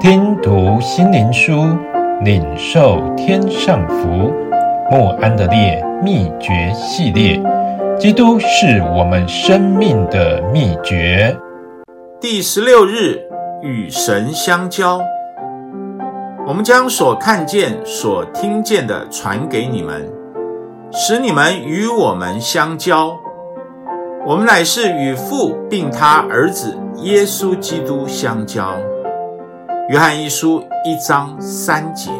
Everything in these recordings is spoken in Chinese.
听读心灵书，领受天上福。莫安德烈秘诀系列，基督是我们生命的秘诀。第十六日，与神相交。我们将所看见、所听见的传给你们，使你们与我们相交。我们乃是与父并他儿子耶稣基督相交。约翰一书一章三节。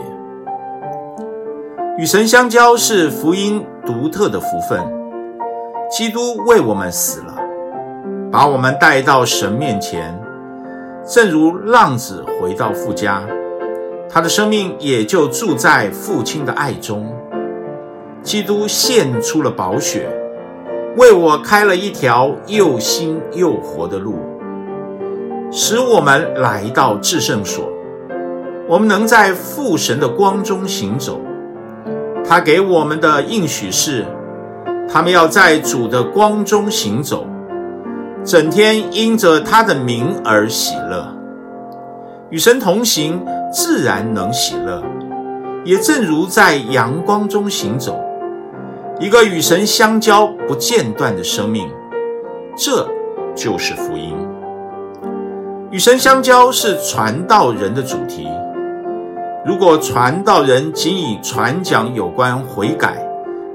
与神相交是福音独特的福分。基督为我们死了，把我们带到神面前，正如浪子回到父家，他的生命也就住在父亲的爱中。基督献出了宝血，为我开了一条又新又活的路，使我们来到至圣所，我们能在父神的光中行走。他给我们的应许是，他们要在主的光中行走，整天因着他的名而喜乐。与神同行，自然能喜乐，也正如在阳光中行走，一个与神相交不间断的生命，这就是福音。与神相交是传道人的主题。如果传道人仅以传讲有关悔改、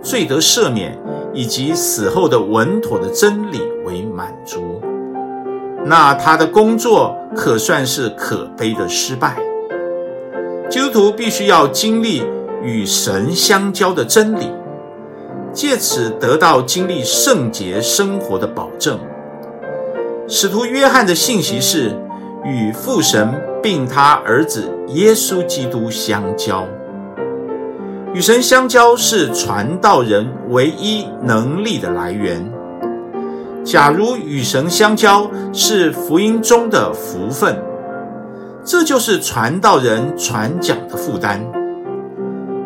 罪得赦免以及死后的稳妥的真理为满足，那他的工作可算是可悲的失败。基督徒必须要经历与神相交的真理，借此得到经历圣洁生活的保证。使徒约翰的信息是与父神。并他儿子耶稣基督相交，与神相交是传道人唯一能力的来源。假如与神相交是福音中的福分，这就是传道人传讲的负担。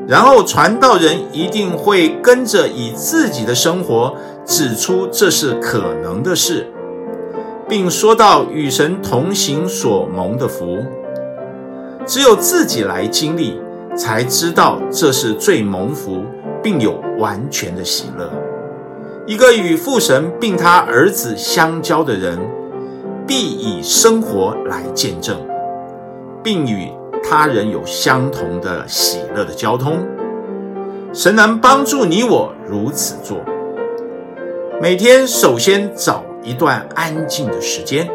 然后传道人一定会跟着以自己的生活指出这是可能的事。并说到与神同行所蒙的福，只有自己来经历，才知道这是最蒙福，并有完全的喜乐。一个与父神并他儿子相交的人，必以生活来见证，并与他人有相同的喜乐的交通。神能帮助你我如此做。每天首先找。一段安静的时间，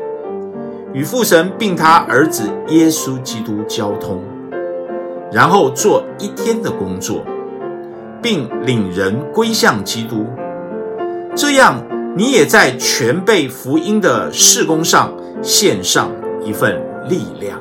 与父神并他儿子耶稣基督交通，然后做一天的工作，并领人归向基督。这样，你也在全备福音的事工上献上一份力量。